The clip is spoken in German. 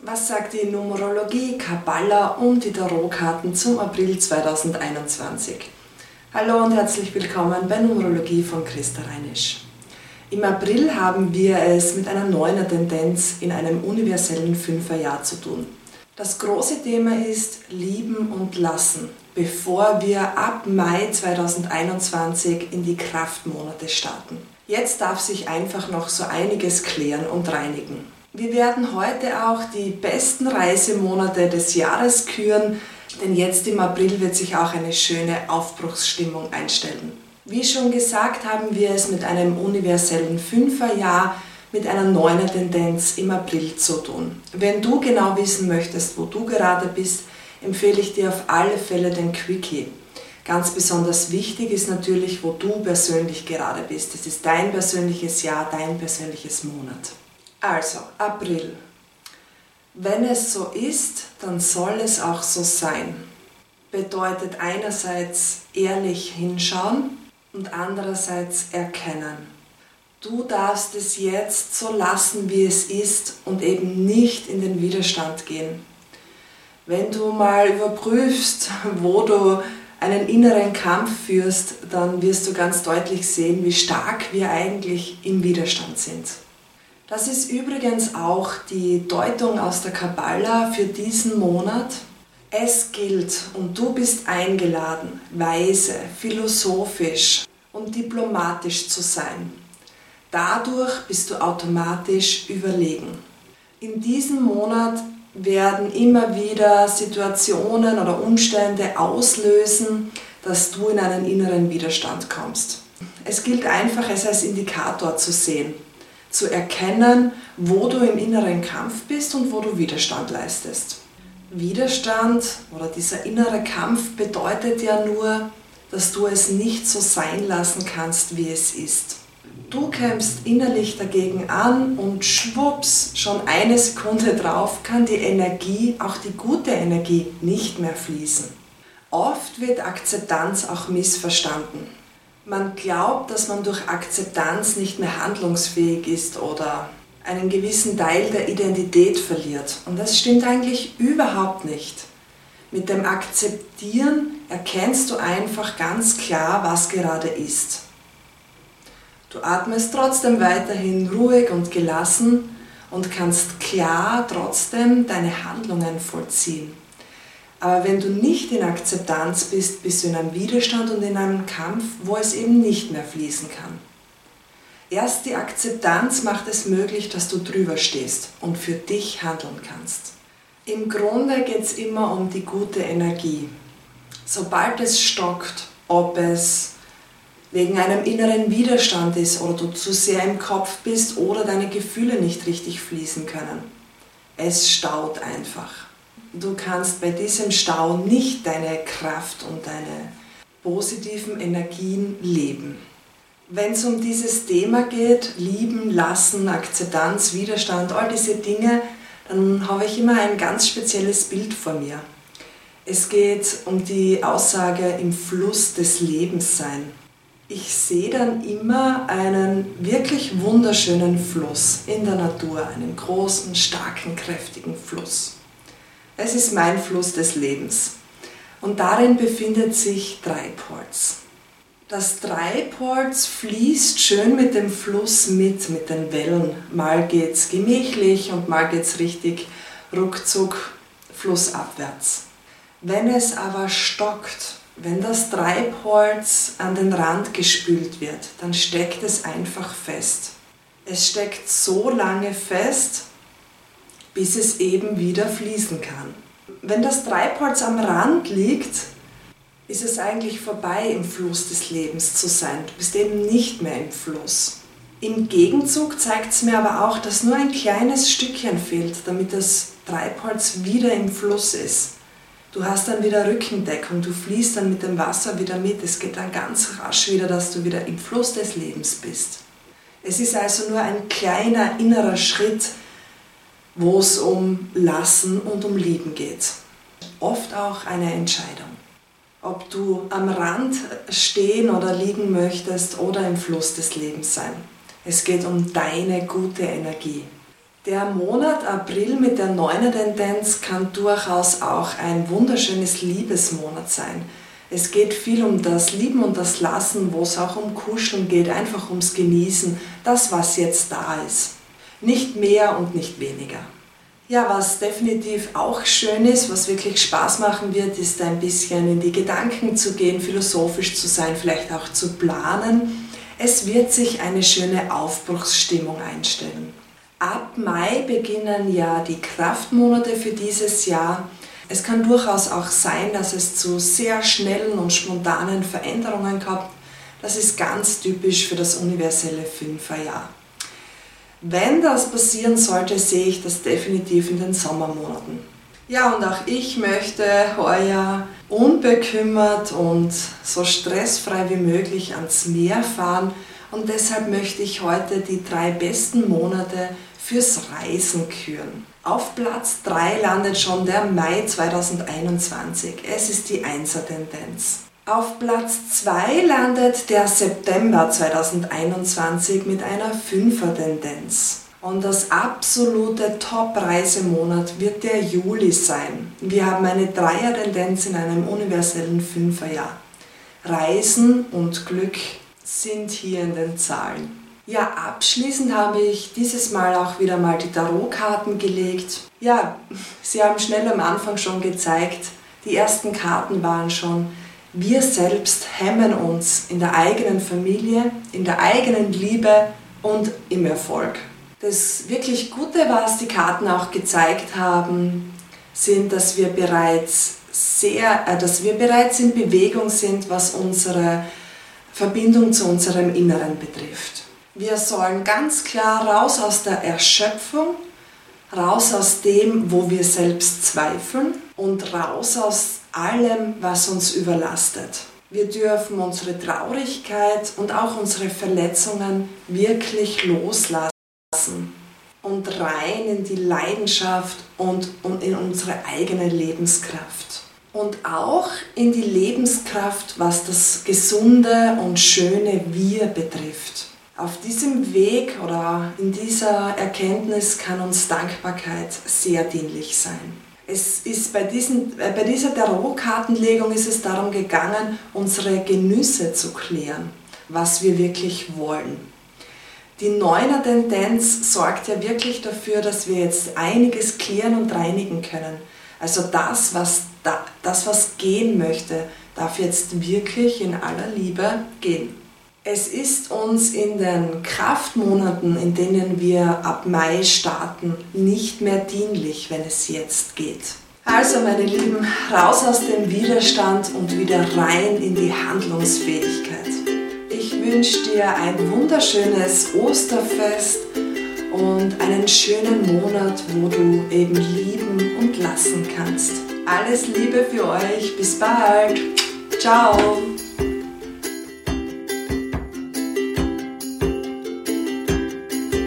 Was sagt die Numerologie, Kabbala und die Tarotkarten zum April 2021? Hallo und herzlich willkommen bei Numerologie von Christa Reinisch. Im April haben wir es mit einer neuen Tendenz in einem universellen Fünferjahr zu tun. Das große Thema ist Lieben und Lassen, bevor wir ab Mai 2021 in die Kraftmonate starten. Jetzt darf sich einfach noch so einiges klären und reinigen. Wir werden heute auch die besten Reisemonate des Jahres küren, denn jetzt im April wird sich auch eine schöne Aufbruchsstimmung einstellen. Wie schon gesagt, haben wir es mit einem universellen Fünferjahr mit einer neuen Tendenz im April zu tun. Wenn du genau wissen möchtest, wo du gerade bist, empfehle ich dir auf alle Fälle den Quickie. Ganz besonders wichtig ist natürlich, wo du persönlich gerade bist. Es ist dein persönliches Jahr, dein persönliches Monat. Also, April. Wenn es so ist, dann soll es auch so sein. Bedeutet einerseits ehrlich hinschauen und andererseits erkennen. Du darfst es jetzt so lassen, wie es ist und eben nicht in den Widerstand gehen. Wenn du mal überprüfst, wo du einen inneren Kampf führst, dann wirst du ganz deutlich sehen, wie stark wir eigentlich im Widerstand sind. Das ist übrigens auch die Deutung aus der Kabbala für diesen Monat. Es gilt und du bist eingeladen, weise, philosophisch und diplomatisch zu sein. Dadurch bist du automatisch überlegen. In diesem Monat werden immer wieder Situationen oder Umstände auslösen, dass du in einen inneren Widerstand kommst. Es gilt einfach, es als Indikator zu sehen zu erkennen, wo du im inneren Kampf bist und wo du Widerstand leistest. Widerstand oder dieser innere Kampf bedeutet ja nur, dass du es nicht so sein lassen kannst, wie es ist. Du kämpfst innerlich dagegen an und schwupps, schon eine Sekunde drauf kann die Energie, auch die gute Energie, nicht mehr fließen. Oft wird Akzeptanz auch missverstanden. Man glaubt, dass man durch Akzeptanz nicht mehr handlungsfähig ist oder einen gewissen Teil der Identität verliert. Und das stimmt eigentlich überhaupt nicht. Mit dem Akzeptieren erkennst du einfach ganz klar, was gerade ist. Du atmest trotzdem weiterhin ruhig und gelassen und kannst klar trotzdem deine Handlungen vollziehen. Aber wenn du nicht in Akzeptanz bist, bist du in einem Widerstand und in einem Kampf, wo es eben nicht mehr fließen kann. Erst die Akzeptanz macht es möglich, dass du drüber stehst und für dich handeln kannst. Im Grunde geht es immer um die gute Energie. Sobald es stockt, ob es wegen einem inneren Widerstand ist oder du zu sehr im Kopf bist oder deine Gefühle nicht richtig fließen können, es staut einfach du kannst bei diesem Stau nicht deine Kraft und deine positiven Energien leben. Wenn es um dieses Thema geht, lieben, lassen, Akzeptanz, Widerstand, all diese Dinge, dann habe ich immer ein ganz spezielles Bild vor mir. Es geht um die Aussage im Fluss des Lebens sein. Ich sehe dann immer einen wirklich wunderschönen Fluss in der Natur, einen großen, starken, kräftigen Fluss. Es ist mein Fluss des Lebens. Und darin befindet sich Dreipolz. Das Dreipolz fließt schön mit dem Fluss mit, mit den Wellen. Mal geht's gemächlich und mal geht's richtig ruckzuck flussabwärts. Wenn es aber stockt, wenn das Treibholz an den Rand gespült wird, dann steckt es einfach fest. Es steckt so lange fest, bis es eben wieder fließen kann. Wenn das Treibholz am Rand liegt, ist es eigentlich vorbei, im Fluss des Lebens zu sein. Du bist eben nicht mehr im Fluss. Im Gegenzug zeigt es mir aber auch, dass nur ein kleines Stückchen fehlt, damit das Treibholz wieder im Fluss ist. Du hast dann wieder Rückendeckung, du fließt dann mit dem Wasser wieder mit. Es geht dann ganz rasch wieder, dass du wieder im Fluss des Lebens bist. Es ist also nur ein kleiner innerer Schritt, wo es um Lassen und um Lieben geht. Oft auch eine Entscheidung. Ob du am Rand stehen oder liegen möchtest oder im Fluss des Lebens sein. Es geht um deine gute Energie. Der Monat April mit der neuner Tendenz kann durchaus auch ein wunderschönes Liebesmonat sein. Es geht viel um das Lieben und das Lassen, wo es auch um Kuscheln geht, einfach ums Genießen, das, was jetzt da ist. Nicht mehr und nicht weniger. Ja, was definitiv auch schön ist, was wirklich Spaß machen wird, ist ein bisschen in die Gedanken zu gehen, philosophisch zu sein, vielleicht auch zu planen. Es wird sich eine schöne Aufbruchsstimmung einstellen. Ab Mai beginnen ja die Kraftmonate für dieses Jahr. Es kann durchaus auch sein, dass es zu sehr schnellen und spontanen Veränderungen kommt. Das ist ganz typisch für das universelle Fünferjahr. Wenn das passieren sollte, sehe ich das definitiv in den Sommermonaten. Ja, und auch ich möchte heuer unbekümmert und so stressfrei wie möglich ans Meer fahren und deshalb möchte ich heute die drei besten Monate fürs Reisen küren. Auf Platz 3 landet schon der Mai 2021. Es ist die Einser-Tendenz. Auf Platz 2 landet der September 2021 mit einer Fünfer-Tendenz. Und das absolute Top-Reisemonat wird der Juli sein. Wir haben eine Dreier-Tendenz in einem universellen Fünferjahr. Reisen und Glück sind hier in den Zahlen. Ja, abschließend habe ich dieses Mal auch wieder mal die Tarotkarten gelegt. Ja, sie haben schnell am Anfang schon gezeigt, die ersten Karten waren schon wir selbst hemmen uns in der eigenen Familie, in der eigenen Liebe und im Erfolg. Das wirklich Gute, was die Karten auch gezeigt haben, sind, dass wir bereits sehr, äh, dass wir bereits in Bewegung sind, was unsere Verbindung zu unserem Inneren betrifft. Wir sollen ganz klar raus aus der Erschöpfung, raus aus dem, wo wir selbst zweifeln und raus aus allem, was uns überlastet. Wir dürfen unsere Traurigkeit und auch unsere Verletzungen wirklich loslassen und rein in die Leidenschaft und, und in unsere eigene Lebenskraft. Und auch in die Lebenskraft, was das gesunde und schöne Wir betrifft. Auf diesem Weg oder in dieser Erkenntnis kann uns Dankbarkeit sehr dienlich sein. Es ist bei, diesen, äh, bei dieser Tarotkartenlegung ist es darum gegangen, unsere Genüsse zu klären, was wir wirklich wollen. Die Neuner Tendenz sorgt ja wirklich dafür, dass wir jetzt einiges klären und reinigen können. Also das, was, da, das, was gehen möchte, darf jetzt wirklich in aller Liebe gehen. Es ist uns in den Kraftmonaten, in denen wir ab Mai starten, nicht mehr dienlich, wenn es jetzt geht. Also meine Lieben, raus aus dem Widerstand und wieder rein in die Handlungsfähigkeit. Ich wünsche dir ein wunderschönes Osterfest und einen schönen Monat, wo du eben lieben und lassen kannst. Alles Liebe für euch, bis bald. Ciao.